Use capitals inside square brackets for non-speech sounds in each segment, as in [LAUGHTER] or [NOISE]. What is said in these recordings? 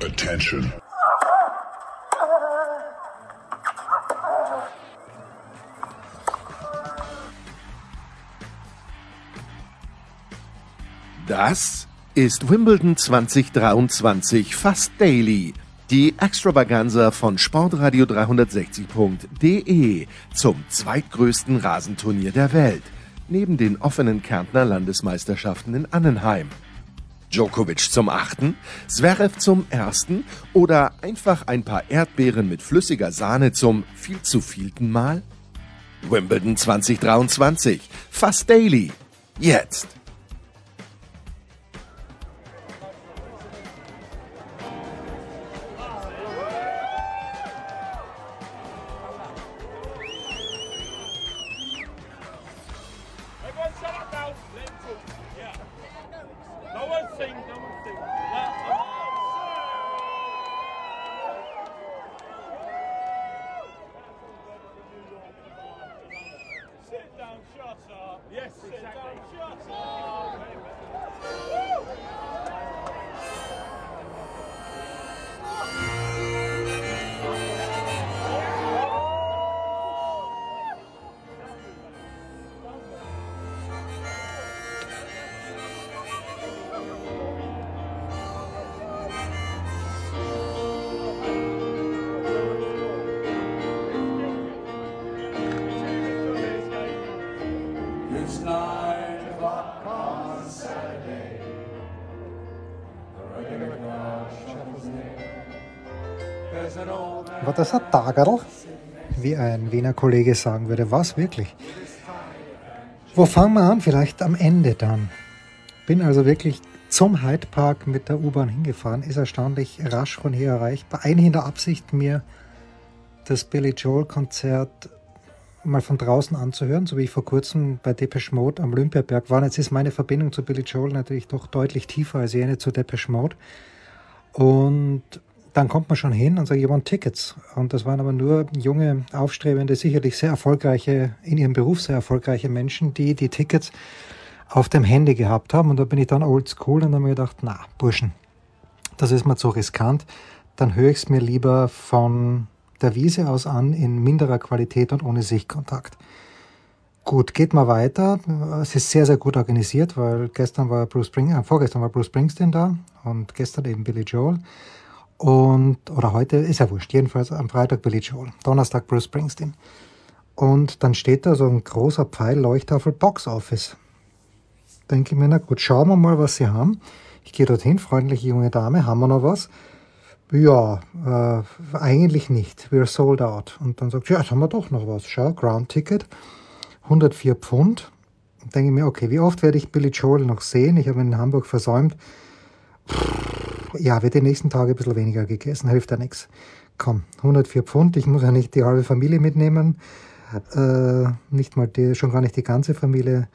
Attention. Das ist Wimbledon 2023 fast daily. Die Extravaganza von Sportradio 360.de zum zweitgrößten Rasenturnier der Welt, neben den offenen Kärntner Landesmeisterschaften in Annenheim. Djokovic zum achten, Zverev zum ersten oder einfach ein paar Erdbeeren mit flüssiger Sahne zum viel zu vielten Mal? Wimbledon 2023, fast daily. Jetzt. War das ein Tagerl? Wie ein Wiener Kollege sagen würde. Was wirklich? Wo fangen wir an? Vielleicht am Ende dann. Bin also wirklich zum Hyde Park mit der U-Bahn hingefahren. Ist erstaunlich rasch von hier erreichbar. Eigentlich in der Absicht, mir das Billy Joel Konzert mal von draußen anzuhören, so wie ich vor kurzem bei Depeche Mode am Olympiaberg war. Jetzt ist meine Verbindung zu Billy Joel natürlich doch deutlich tiefer als jene zu Depeche Mode. Und dann kommt man schon hin und sagt, you want tickets. Und das waren aber nur junge, aufstrebende, sicherlich sehr erfolgreiche, in ihrem Beruf sehr erfolgreiche Menschen, die die Tickets auf dem Handy gehabt haben. Und da bin ich dann old school und habe mir gedacht, na, Burschen, das ist mir zu riskant. Dann höre ich es mir lieber von der Wiese aus an in minderer Qualität und ohne Sichtkontakt. Gut, geht mal weiter. Es ist sehr, sehr gut organisiert, weil gestern war Bruce Springsteen, äh, vorgestern war Bruce Springsteen da und gestern eben Billy Joel. Und, oder heute, ist ja wurscht, jedenfalls am Freitag Billy Joel, Donnerstag Bruce Springsteen. Und dann steht da so ein großer Pfeil Leuchttafel Box Office. Denke ich mir, na gut, schauen wir mal, was sie haben. Ich gehe dorthin, freundliche junge Dame, haben wir noch was? Ja, äh, eigentlich nicht. We're sold out. Und dann sagt sie, ja, jetzt haben wir doch noch was. Schau, Ground Ticket, 104 Pfund. Denke ich mir, okay, wie oft werde ich Billy Joel noch sehen? Ich habe ihn in Hamburg versäumt. Pff, ja, wird die nächsten Tage ein bisschen weniger gegessen, hilft ja nichts. Komm, 104 Pfund, ich muss ja nicht die halbe Familie mitnehmen. Äh, nicht mal die, schon gar nicht die ganze Familie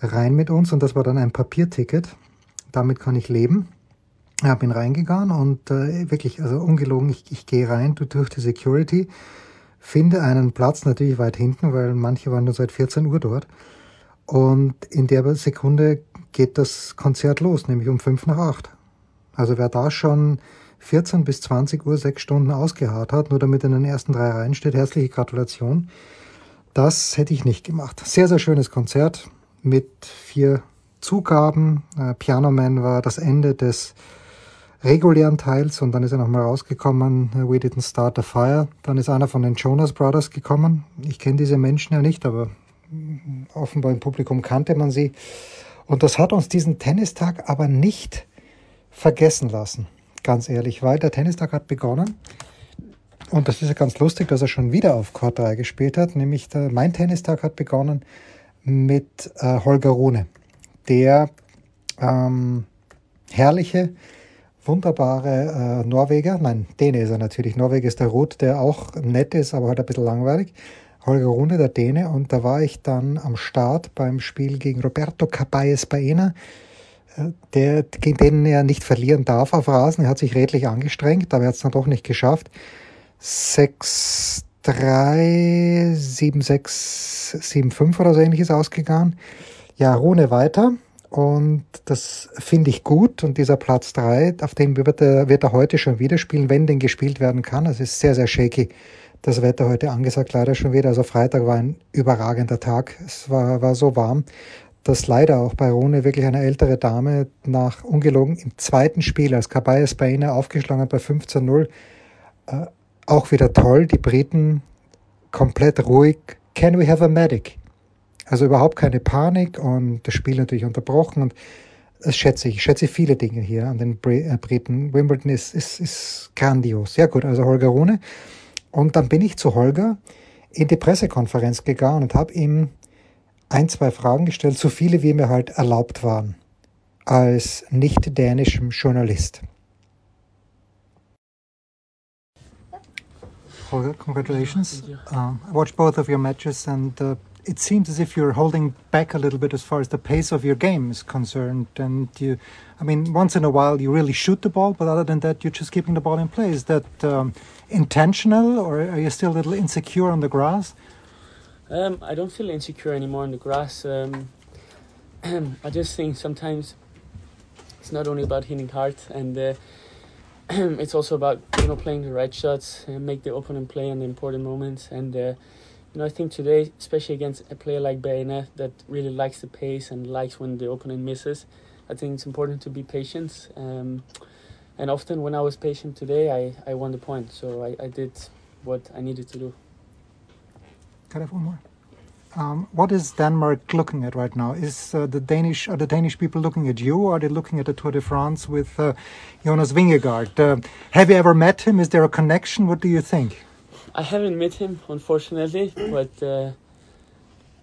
rein mit uns. Und das war dann ein Papierticket. Damit kann ich leben. Ja, bin reingegangen und äh, wirklich, also ungelogen, ich, ich gehe rein du, durch die Security, finde einen Platz natürlich weit hinten, weil manche waren nur seit 14 Uhr dort. Und in der Sekunde geht das Konzert los, nämlich um 5 nach 8. Also wer da schon 14 bis 20 Uhr sechs Stunden ausgeharrt hat, nur damit in den ersten drei Reihen steht, herzliche Gratulation. Das hätte ich nicht gemacht. Sehr, sehr schönes Konzert mit vier Zugaben. Äh, Piano Man war das Ende des regulären Teils und dann ist er nochmal rausgekommen, We Didn't Start a Fire. Dann ist einer von den Jonas Brothers gekommen. Ich kenne diese Menschen ja nicht, aber offenbar im Publikum kannte man sie. Und das hat uns diesen Tennistag aber nicht vergessen lassen, ganz ehrlich, weil der Tennistag hat begonnen. Und das ist ja ganz lustig, dass er schon wieder auf Court 3 gespielt hat, nämlich der, mein Tennistag hat begonnen mit äh, Holger Rune, der ähm, herrliche, wunderbare äh, Norweger, nein, Däne ist er natürlich, Norweger ist der Roth, der auch nett ist, aber halt ein bisschen langweilig. Holger Rune, der Däne, und da war ich dann am Start beim Spiel gegen Roberto Caballes Baena, der, gegen den er nicht verlieren darf auf Rasen. Er hat sich redlich angestrengt, aber er hat es dann doch nicht geschafft. 6, 3, 7, 6, 7, 5 oder so ähnliches ausgegangen. Ja, Rune weiter. Und das finde ich gut. Und dieser Platz drei, auf dem wird er, wird er heute schon wieder spielen, wenn denn gespielt werden kann. Es ist sehr, sehr shaky. Das Wetter heute angesagt, leider schon wieder. Also Freitag war ein überragender Tag. Es war, war so warm, dass leider auch bei Rune wirklich eine ältere Dame nach ungelogen im zweiten Spiel, als Kabayas bei ihnen aufgeschlagen hat bei 15-0, äh, auch wieder toll. Die Briten komplett ruhig. Can we have a medic? Also überhaupt keine Panik und das Spiel natürlich unterbrochen und das schätze ich. Ich schätze viele Dinge hier an den äh, Briten. Wimbledon ist, ist, ist grandios. Sehr gut, also Holger Rune. Und dann bin ich zu Holger in die Pressekonferenz gegangen und habe ihm ein, zwei Fragen gestellt, so viele wie mir halt erlaubt waren, als nicht dänischem Journalist. Holger, congratulations. Um, I watched both of your matches and uh, it seems as if you're holding back a little bit as far as the pace of your game is concerned. And you, I mean, once in a while you really shoot the ball, but other than that, you're just keeping the ball in play. Is that um, intentional, or are you still a little insecure on the grass? Um, I don't feel insecure anymore on the grass. Um, [CLEARS THROAT] I just think sometimes it's not only about hitting hard, and uh, [CLEARS THROAT] it's also about you know playing the right shots and make the opponent play in the important moments. And uh, you know, I think today, especially against a player like Bayonet that really likes the pace and likes when the opponent misses, I think it's important to be patient. Um, and often when I was patient today, I, I won the point. So I, I did what I needed to do. Can I have one more? Um, what is Denmark looking at right now? Is uh, the Danish are the Danish people looking at you, or are they looking at the Tour de France with uh, Jonas Vingegaard? Uh, have you ever met him? Is there a connection? What do you think? I haven't met him, unfortunately, but uh,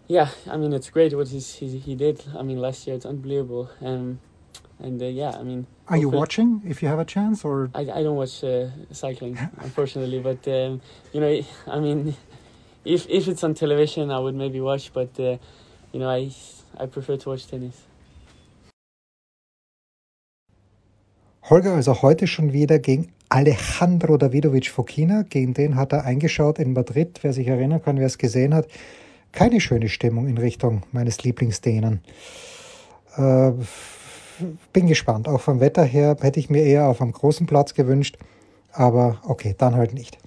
yeah, I mean it's great what he's, he he did. I mean last year it's unbelievable, um, and uh, yeah, I mean. Are you watching if you have a chance, or I, I don't watch uh, cycling, unfortunately, but um, you know, I mean, if if it's on television, I would maybe watch, but uh, you know, I I prefer to watch tennis. Holger also heute schon wieder gegen Alejandro Davidovic Fokina. Gegen den hat er eingeschaut in Madrid. Wer sich erinnern kann, wer es gesehen hat. Keine schöne Stimmung in Richtung meines Lieblingsdänen. Äh, bin gespannt. Auch vom Wetter her hätte ich mir eher auf einem großen Platz gewünscht. Aber okay, dann halt nicht.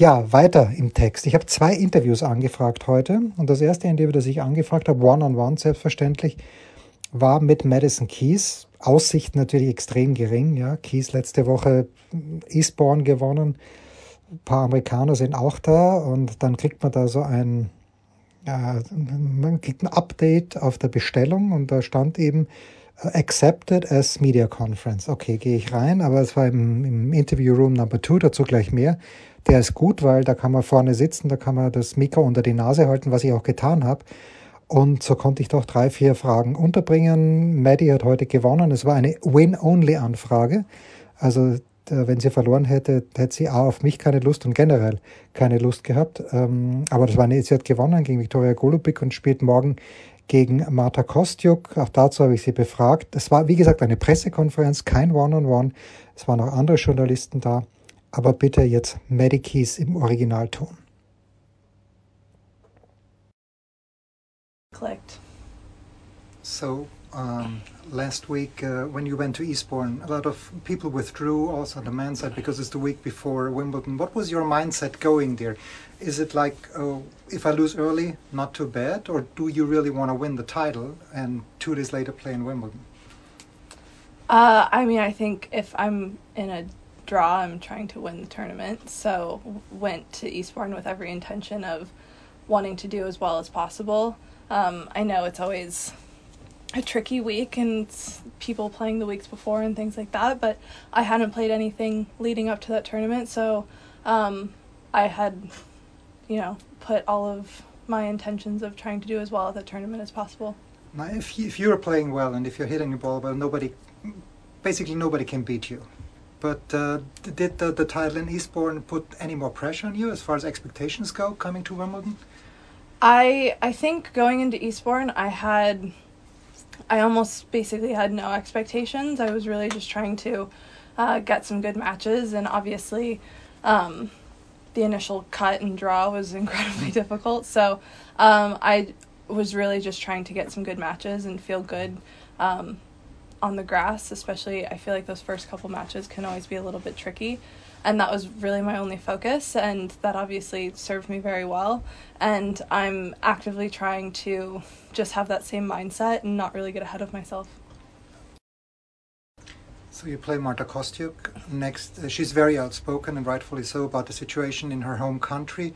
Ja, weiter im Text. Ich habe zwei Interviews angefragt heute. Und das erste Interview, das ich angefragt habe, One-on-One selbstverständlich, war mit Madison Keys. Aussicht natürlich extrem gering. Ja, Keys letzte Woche Eastbourne gewonnen. Ein paar Amerikaner sind auch da und dann kriegt man da so ein, äh, man kriegt ein Update auf der Bestellung und da stand eben accepted as Media Conference. Okay, gehe ich rein, aber es war im, im Interview Room Number Two, dazu gleich mehr. Der ist gut, weil da kann man vorne sitzen, da kann man das Mikro unter die Nase halten, was ich auch getan habe. Und so konnte ich doch drei, vier Fragen unterbringen. Maddie hat heute gewonnen. Es war eine Win-Only-Anfrage. Also äh, wenn sie verloren hätte, hätte sie A auf mich keine Lust und generell keine Lust gehabt. Ähm, aber das war eine, sie hat gewonnen gegen Viktoria Golubik und spielt morgen gegen Marta Kostjuk. Auch dazu habe ich sie befragt. Es war, wie gesagt, eine Pressekonferenz, kein One-on-One. Es waren auch andere Journalisten da. Aber bitte jetzt Medikeys im Originalton. clicked. So, um, last week uh, when you went to Eastbourne, a lot of people withdrew also on the men's side because it's the week before Wimbledon. What was your mindset going there? Is it like, oh, if I lose early, not too bad? Or do you really want to win the title and two days later play in Wimbledon? Uh, I mean, I think if I'm in a draw, I'm trying to win the tournament. So went to Eastbourne with every intention of wanting to do as well as possible. Um, I know it's always a tricky week and people playing the weeks before and things like that, but I hadn't played anything leading up to that tournament, so um, I had, you know, put all of my intentions of trying to do as well at the tournament as possible. Now, if, you, if you're playing well and if you're hitting the ball well, nobody, basically nobody can beat you. But uh, did the, the title in Eastbourne put any more pressure on you as far as expectations go coming to Wimbledon? I I think going into Eastbourne, I had, I almost basically had no expectations. I was really just trying to uh, get some good matches, and obviously, um, the initial cut and draw was [LAUGHS] incredibly difficult. So um, I was really just trying to get some good matches and feel good um, on the grass, especially. I feel like those first couple matches can always be a little bit tricky. And that was really my only focus, and that obviously served me very well. And I'm actively trying to just have that same mindset and not really get ahead of myself. So you play Marta Kostyuk next. Uh, she's very outspoken and rightfully so about the situation in her home country.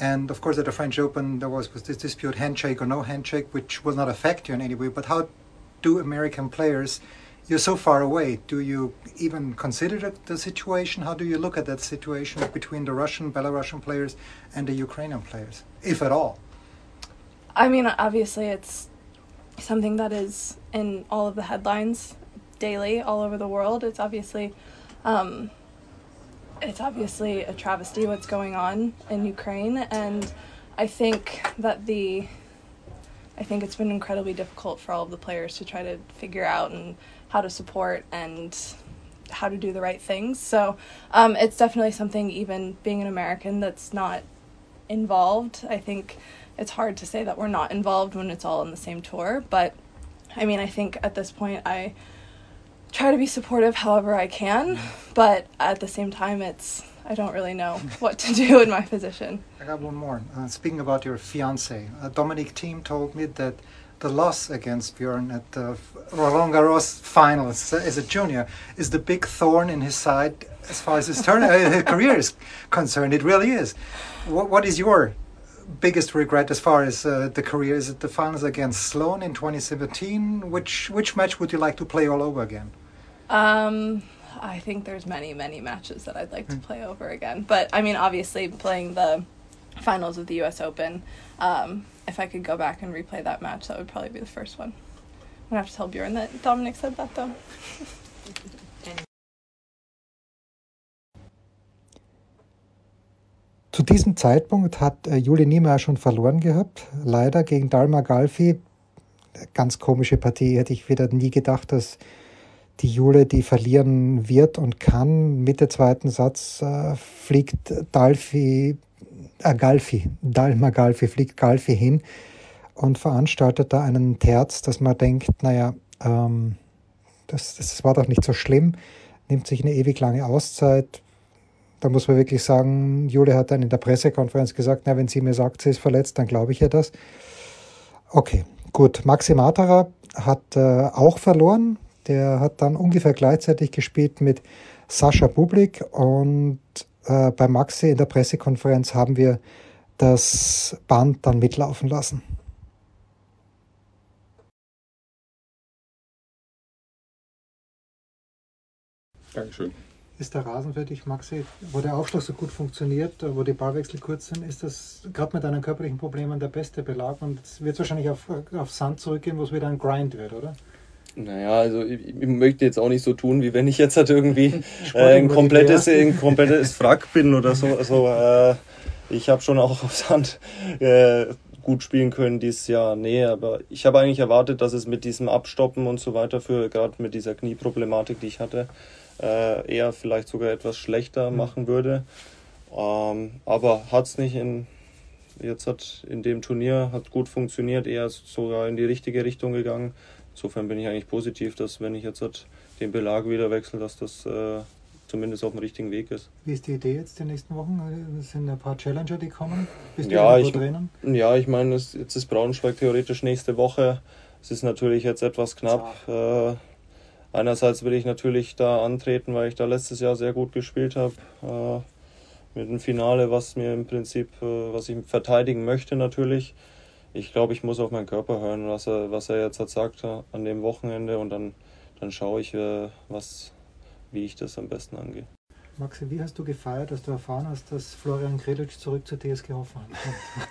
And of course, at the French Open, there was, was this dispute handshake or no handshake, which will not affect you in any way. But how do American players, you're so far away, do you even consider the, situation? How do you look at that situation between the Russian, Belarusian players and the Ukrainian players, if at all? I mean, obviously, it's something that is in all of the headlines daily all over the world. It's obviously, um, it's obviously a travesty what's going on in Ukraine, and I think that the, I think it's been incredibly difficult for all of the players to try to figure out and how to support and how to do the right things. So um, it's definitely something, even being an American, that's not involved. I think it's hard to say that we're not involved when it's all on the same tour. But I mean, I think at this point, I try to be supportive however I can, but at the same time, it's I don't really know what to do in my position. I got one more. Uh, speaking about your fiance, uh, Dominic Thiem told me that the loss against Björn at the Roland Garros finals as a junior is the big thorn in his side as far as his, turn, uh, his career is concerned. It really is. What, what is your biggest regret as far as uh, the career? Is it the finals against Sloane in 2017? Which which match would you like to play all over again? Um, I think there's many many matches that I'd like to play over again, but I mean, obviously playing the finals of the U.S. Open. Um, if I could go back and replay that match, that would probably be the first one. I'm gonna have to tell Bjorn that Dominic said that though. [LAUGHS] Zu diesem Zeitpunkt hat äh, Juli Niemeyer schon verloren gehabt, leider gegen Dalma Galfi. Ganz komische Partie, hätte ich wieder nie gedacht, dass die Jule die verlieren wird und kann. Mit dem zweiten Satz äh, fliegt Dalfi, äh, Galfi, Dalma Galfi, fliegt Galfi hin und veranstaltet da einen Terz, dass man denkt, naja, ähm, das, das war doch nicht so schlimm, nimmt sich eine ewig lange Auszeit, da muss man wirklich sagen, Jule hat dann in der Pressekonferenz gesagt, na, wenn sie mir sagt, sie ist verletzt, dann glaube ich ihr das. Okay, gut. Maxi Matera hat äh, auch verloren. Der hat dann ungefähr gleichzeitig gespielt mit Sascha Bublik und äh, bei Maxi in der Pressekonferenz haben wir das Band dann mitlaufen lassen. Dankeschön. Ist der Rasen für dich, Maxi, wo der Aufschlag so gut funktioniert, wo die Ballwechsel kurz sind, ist das gerade mit deinen körperlichen Problemen der beste Belag und es wird wahrscheinlich auf, auf Sand zurückgehen, wo es wieder ein Grind wird, oder? Naja, also ich, ich möchte jetzt auch nicht so tun, wie wenn ich jetzt halt irgendwie [LAUGHS] äh, ein, komplettes, ein komplettes [LAUGHS] Frack bin oder so. Also äh, ich habe schon auch [LAUGHS] auf Sand äh, gut spielen können dieses Jahr. Nee, aber ich habe eigentlich erwartet, dass es mit diesem Abstoppen und so weiter für gerade mit dieser Knieproblematik, die ich hatte, äh, eher vielleicht sogar etwas schlechter machen würde. Ähm, aber hat es nicht in jetzt hat in dem Turnier hat gut funktioniert, eher sogar in die richtige Richtung gegangen. Insofern bin ich eigentlich positiv, dass wenn ich jetzt halt den Belag wieder wechsle, dass das äh, zumindest auf dem richtigen Weg ist. Wie ist die Idee jetzt die nächsten Wochen? Es sind ein paar Challenger, die kommen. Bist Ja, du ich-? Ja, ich meine, es, jetzt ist Braunschweig theoretisch nächste Woche. Es ist natürlich jetzt etwas knapp. Äh, einerseits will ich natürlich da antreten, weil ich da letztes Jahr sehr gut gespielt habe. Äh, mit dem Finale, was mir im Prinzip, äh, was ich verteidigen möchte natürlich. Ich glaube, ich muss auf meinen Körper hören, was er, was er jetzt hat sagt äh, an dem Wochenende und dann, dann schaue ich, äh, was, wie ich das am besten angehe. Maxi, wie hast du gefeiert, dass du erfahren hast, dass Florian Grilic zurück zur TSG Hoffenheim kommt?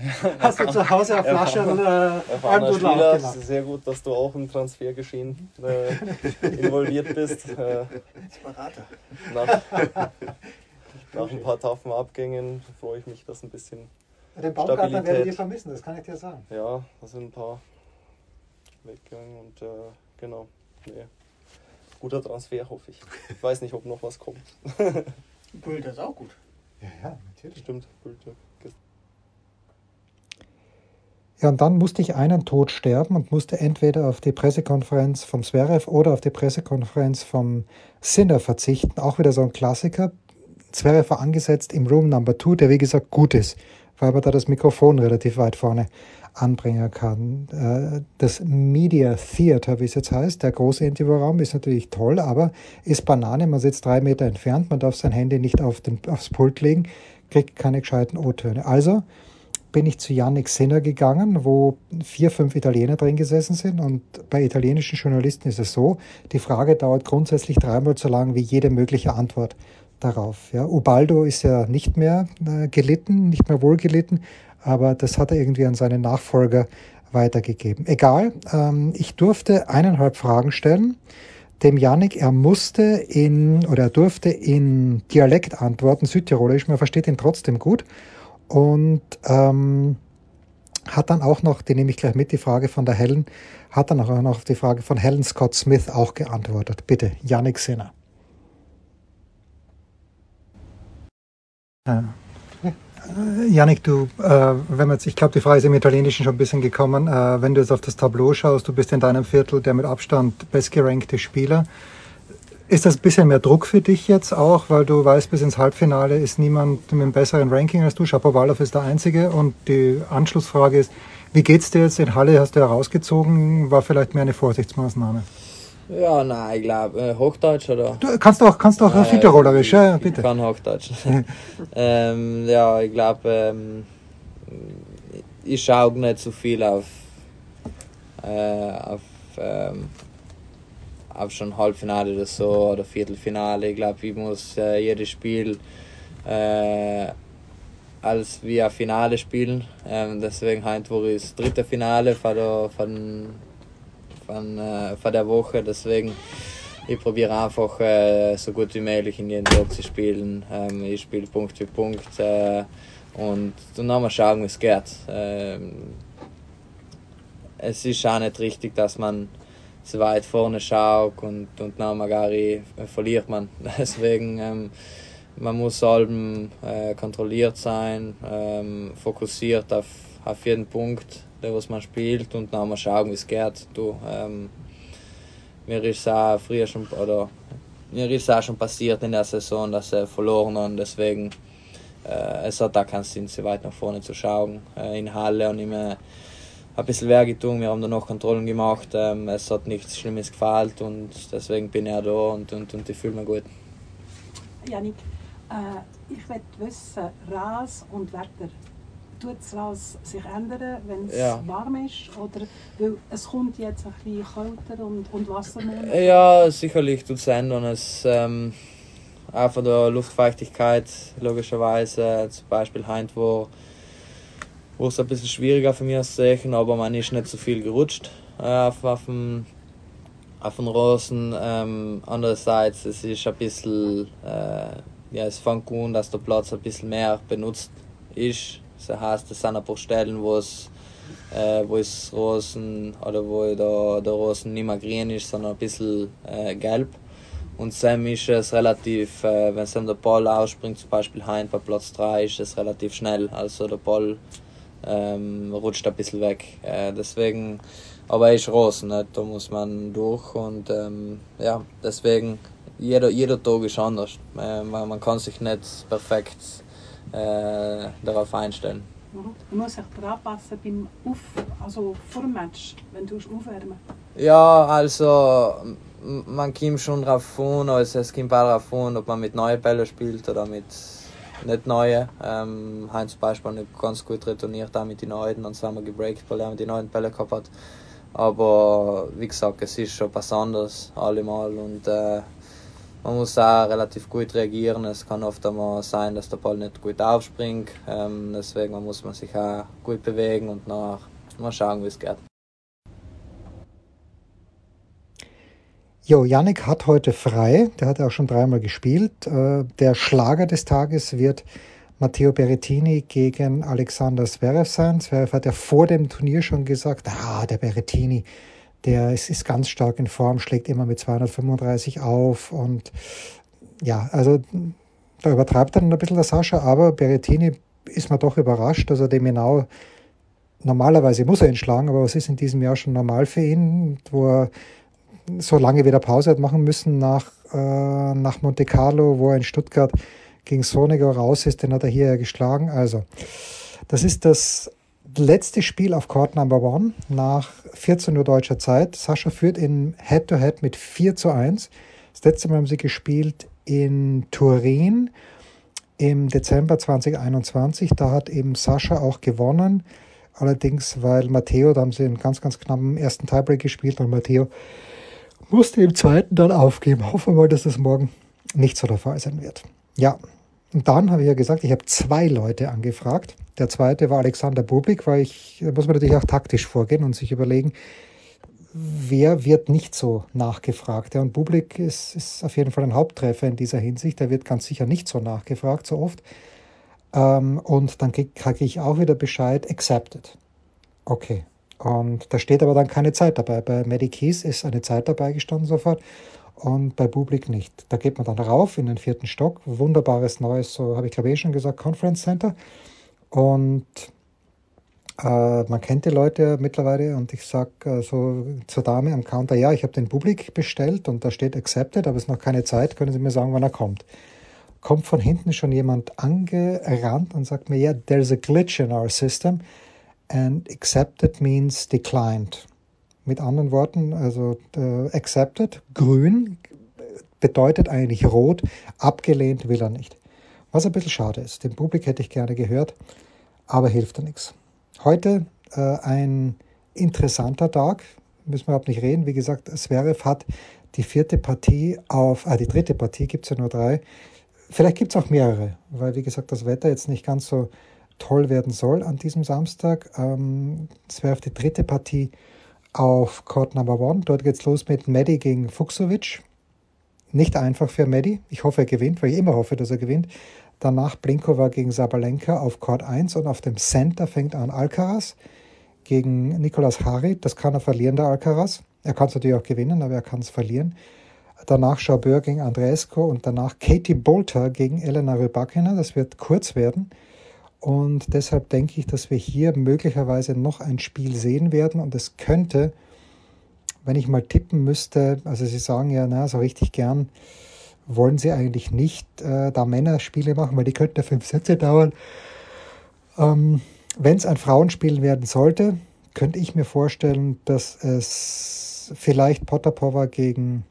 [LAUGHS] Hast du zu Hause eine Flasche oder Almdudler Spieler, aufgemacht? es ist sehr gut, dass du auch im Transfergeschehen äh, involviert bist. Äh, nach, [LAUGHS] nach ein paar taffen Abgängen freue ich mich, dass ein bisschen, Den Baumgartner werdet ihr Stabilität. vermissen, das kann ich dir sagen. ja, da sind ein paar weggegangen und äh, genau, nee. Guter Transfer, hoffe ich. Ich weiß nicht, ob noch was kommt. [LAUGHS] Bülter ist auch gut. Ja, ja, natürlich. Stimmt, Bülter. Ja, und dann musste ich einen Tod sterben und musste entweder auf die Pressekonferenz vom Zverev oder auf die Pressekonferenz vom Sinner verzichten. Auch wieder so ein Klassiker. Zverev war angesetzt im Room Number Two, der wie gesagt gut ist, weil man da das Mikrofon relativ weit vorne anbringen kann. Äh, das Media Theater, wie es jetzt heißt, der große Interviewraum ist natürlich toll, aber ist Banane, man sitzt drei Meter entfernt, man darf sein Handy nicht auf den, aufs Pult legen, kriegt keine gescheiten O-Töne. Also bin ich zu Yannick Sinner gegangen, wo vier, fünf Italiener drin gesessen sind. Und bei italienischen Journalisten ist es so, die Frage dauert grundsätzlich dreimal so lang wie jede mögliche Antwort darauf. Ja, Ubaldo ist ja nicht mehr äh, gelitten, nicht mehr wohl gelitten, aber das hat er irgendwie an seinen Nachfolger weitergegeben. Egal, ähm, ich durfte eineinhalb Fragen stellen. Dem Janik, er musste in oder er durfte in Dialekt antworten, Südtirolisch, man versteht ihn trotzdem gut und ähm, hat dann auch noch, die nehme ich gleich mit, die Frage von der Helen, hat dann auch noch auf die Frage von Helen Scott Smith auch geantwortet. Bitte, Yannick Sinner. Janik, du, äh, wenn man jetzt, ich glaube, die Frage ist im Italienischen schon ein bisschen gekommen. Äh, wenn du jetzt auf das Tableau schaust, du bist in deinem Viertel der mit Abstand bestgerankte Spieler. Ist das ein bisschen mehr Druck für dich jetzt auch, weil du weißt, bis ins Halbfinale ist niemand mit einem besseren Ranking als du. Shapovalov ist der Einzige. Und die Anschlussfrage ist, wie geht's dir jetzt in Halle? Hast du herausgezogen? War vielleicht mehr eine Vorsichtsmaßnahme? Ja, nein, ich glaube, äh, Hochdeutsch oder? Du kannst auch, kannst auch Nein, Südtirolerisch, ja, ich bitte. kann Hochdeutsch. [LAUGHS] ähm, ja, ich glaube, ähm, ich schaue nicht so viel auf, äh, auf, ähm, auf schon Halbfinale oder so oder Viertelfinale. Ich glaube, ich muss äh, jedes Spiel äh, als wie ein Finale spielen. Ähm, deswegen heute war ich das dritte Finale von, der, von, von, äh, von der Woche. Deswegen ich probiere einfach äh, so gut wie möglich in jeden Tag zu spielen. Ähm, ich spiele Punkt für Punkt äh, und dann mal schauen, wie es geht. Ähm, es ist auch nicht richtig, dass man zu weit vorne schaut und, und dann gar äh, verliert man. [LAUGHS] Deswegen ähm, man muss allem äh, kontrolliert sein, ähm, fokussiert auf, auf jeden Punkt, der was man spielt und dann mal schauen, wie es geht. Du, ähm, mir ist auch früher schon oder mir ist auch schon passiert in der Saison, dass er verloren und deswegen äh, es hat da keinen Sinn, so weit nach vorne zu schauen äh, in Halle und immer ein bisschen weh getan. Wir haben da noch Kontrollen gemacht. Ähm, es hat nichts Schlimmes gefallen und deswegen bin ich auch da und, und, und ich fühle mich gut. Janik, äh, ich möchte wissen, Ras und Wetter, tut es was sich ändern, wenn es Ja. warm ist? Oder, weil es kommt jetzt ein bisschen kälter und, und Wassermonat. Ja, sicherlich tut es ändern. Es, ähm, auch von der Luftfeuchtigkeit, logischerweise. Zum Beispiel heute, wo, wo es ein bisschen schwieriger für mich zu sehen, aber man ist nicht so viel gerutscht äh, auf, auf, dem, auf den Rosen. Ähm, andererseits, es ist ein bisschen, äh, ja, es fängt an, dass der Platz ein bisschen mehr benutzt ist. Das heißt, es sind ein paar Stellen, wo es äh, Rosen oder wo der, der Rosen nicht mehr grün ist, sondern ein bisschen äh, gelb. Und Sam ist es relativ, äh, wenn Sam der Ball ausspringt, zum Beispiel Hein bei Platz 3, ist es relativ schnell. Also der Ball ähm, rutscht ein bisschen weg. Äh, deswegen, aber er ist Rosen, nicht? da muss man durch und ähm, ja, deswegen, jeder, jeder Tag ist anders. Man, man kann sich nicht perfekt äh, darauf einstellen. Man muss sich daran passen beim Auf, also vor dem Match, wenn du aufwärmen. Ja, also man kommt schon drauf an, also es kommt auch darauf an, ob man mit neuen Bällen spielt oder mit nicht neuen. Ähm, haben zum Beispiel nicht ganz gut retourniert auch mit den neuen, dann sind wir gebreakt, weil er mit den neuen Bällen gehabt hat. Aber wie gesagt, es ist schon was anderes, allemal. Und äh, man muss auch relativ gut reagieren. Es kann oft einmal sein, dass der Ball nicht gut aufspringt. Ähm, deswegen muss man sich auch gut bewegen und nach mal schauen, wie es geht. Jo, Yannick hat heute frei. Der hat auch schon dreimal gespielt. Äh, Der Schlager des Tages wird Matteo Berrettini gegen Alexander Zverev sein. Zverev hat ja vor dem Turnier schon gesagt, ah, der Berrettini, der ist, ist ganz stark in Form, schlägt immer mit 235 auf und ja, also da übertreibt dann ein bisschen der Sascha, aber Berrettini ist mir doch überrascht, dass er dem genau normalerweise muss er ihn schlagen, aber was ist in diesem Jahr schon normal für ihn, wo er so lange wieder Pause hat machen müssen nach, äh, nach Monte Carlo, wo er in Stuttgart gegen Sonego raus ist, den hat er hier ja geschlagen. Also, das ist das letzte Spiel auf Court Number One nach 14 Uhr deutscher Zeit. Sascha führt in Head-to-Head -Head mit 4 zu 1. Das letzte Mal haben sie gespielt in Turin im Dezember 2021. Da hat eben Sascha auch gewonnen. Allerdings, weil Matteo, da haben sie einen ganz, ganz knappen ersten Tiebreak gespielt und Matteo musste im zweiten dann aufgeben. Hoffen wir mal, dass das morgen nicht so der Fall sein wird. Ja, und dann habe ich ja gesagt, ich habe zwei Leute angefragt. Der zweite war Alexander Bublik, weil ich, da muss man natürlich auch taktisch vorgehen und sich überlegen, wer wird nicht so nachgefragt. Ja, und Bublik ist, ist auf jeden Fall ein Haupttreffer in dieser Hinsicht. Der wird ganz sicher nicht so nachgefragt, so oft. Ähm, und dann kriege krieg ich auch wieder Bescheid, accepted. Okay. Und da steht aber dann keine Zeit dabei. Bei Medikeys ist eine Zeit dabei gestanden sofort und bei Bublik nicht. Da geht man dann rauf in den vierten Stock. Wunderbares neues, so habe ich glaube ich eh schon gesagt, Conference Center. Und äh, man kennt die Leute mittlerweile und ich sage äh, so zur Dame am Counter, ja, ich habe den Publik bestellt und da steht accepted, aber es ist noch keine Zeit, können Sie mir sagen, wann er kommt. Kommt von hinten schon jemand angerannt und sagt mir, ja, yeah, there's a glitch in our system and accepted means declined. Mit anderen Worten, also äh, accepted, grün, bedeutet eigentlich rot, abgelehnt will er nicht. Was ein bisschen schade ist. Den Publik hätte ich gerne gehört, aber hilft ja nichts. Heute äh, ein interessanter Tag, müssen wir überhaupt nicht reden. Wie gesagt, Zverev hat die vierte Partie auf, ah, die dritte Partie gibt es ja nur drei. Vielleicht gibt es auch mehrere, weil wie gesagt, das Wetter jetzt nicht ganz so toll werden soll an diesem Samstag. Ähm, Zverev die dritte Partie auf Court Number One. Dort geht es los mit Medi gegen Fuchsovic. Nicht einfach für Medi. Ich hoffe, er gewinnt, weil ich immer hoffe, dass er gewinnt. Danach Blinkova gegen Sabalenka auf Court 1 und auf dem Center fängt an Alcaraz gegen Nicolas Harit. Das kann er verlieren, der Alcaraz. Er kann es natürlich auch gewinnen, aber er kann es verlieren. Danach Schaubeur gegen Andreesco und danach Katie Bolter gegen Elena Rybakina. Das wird kurz werden. Und deshalb denke ich, dass wir hier möglicherweise noch ein Spiel sehen werden. Und es könnte, wenn ich mal tippen müsste, also Sie sagen ja, na, so richtig gern wollen Sie eigentlich nicht äh, da Männerspiele machen, weil die könnten ja fünf Sätze dauern. Ähm, wenn es ein Frauenspiel werden sollte, könnte ich mir vorstellen, dass es vielleicht Potapova gegen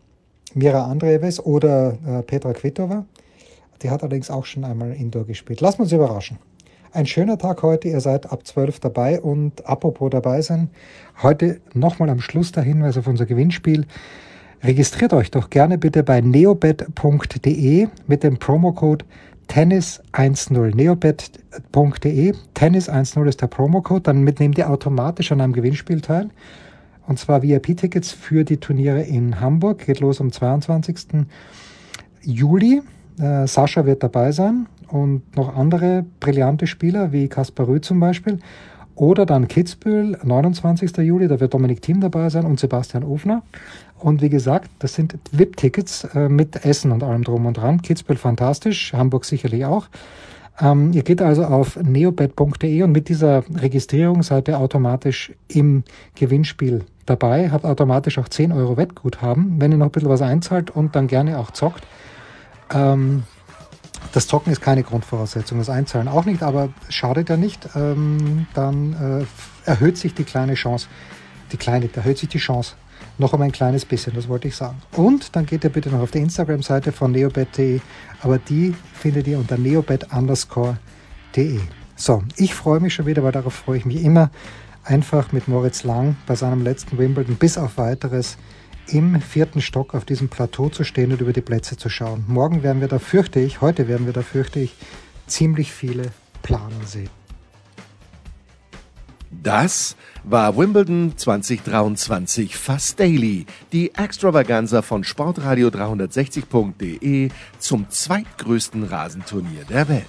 Mira Andreeves oder äh, Petra Kvitova. Die hat allerdings auch schon einmal Indoor gespielt. Lassen wir uns überraschen. Ein schöner Tag heute, ihr seid ab 12 dabei und apropos dabei sein, heute nochmal am Schluss der Hinweis auf unser Gewinnspiel. Registriert euch doch gerne bitte bei neobet.de mit dem Promocode Tennis10 neobet.de Tennis10 ist der Promocode, dann nehmt ihr automatisch an einem Gewinnspiel teil. Und zwar VIP-Tickets für die Turniere in Hamburg. Geht los am 22. Juli. Äh, Sascha wird dabei sein und noch andere brillante Spieler wie Kaspar Rüth zum Beispiel. Oder dann Kitzbühel, 29. Juli, da wird Dominik Thiem dabei sein und Sebastian Ofner. Und wie gesagt, das sind VIP-Tickets äh, mit Essen und allem drum und dran. Kitzbühel fantastisch, Hamburg sicherlich auch. Ähm, ihr geht also auf neobet.de und mit dieser Registrierung seid ihr automatisch im Gewinnspiel dabei, habt automatisch auch 10 Euro Wettguthaben, wenn ihr noch ein bisschen was einzahlt und dann gerne auch zockt. Ähm, das Zocken ist keine Grundvoraussetzung, das Einzahlen auch nicht, aber schadet ja nicht. Ähm, dann äh, erhöht sich die kleine Chance, die kleine, erhöht sich die Chance noch um ein kleines bisschen, das wollte ich sagen. Und dann geht ihr bitte noch auf die Instagram-Seite von neobet.de, aber die findet ihr unter neobet underscore.de. So, ich freue mich schon wieder, weil darauf freue ich mich immer, einfach mit Moritz Lang bei seinem letzten Wimbledon bis auf weiteres im vierten Stock auf diesem Plateau zu stehen und über die Plätze zu schauen. Morgen werden wir da, fürchte ich, heute werden wir da, fürchte ich, ziemlich viele Planer sehen. Das war Wimbledon 2023 Fast Daily, die Extravaganza von Sportradio360.de zum zweitgrößten Rasenturnier der Welt.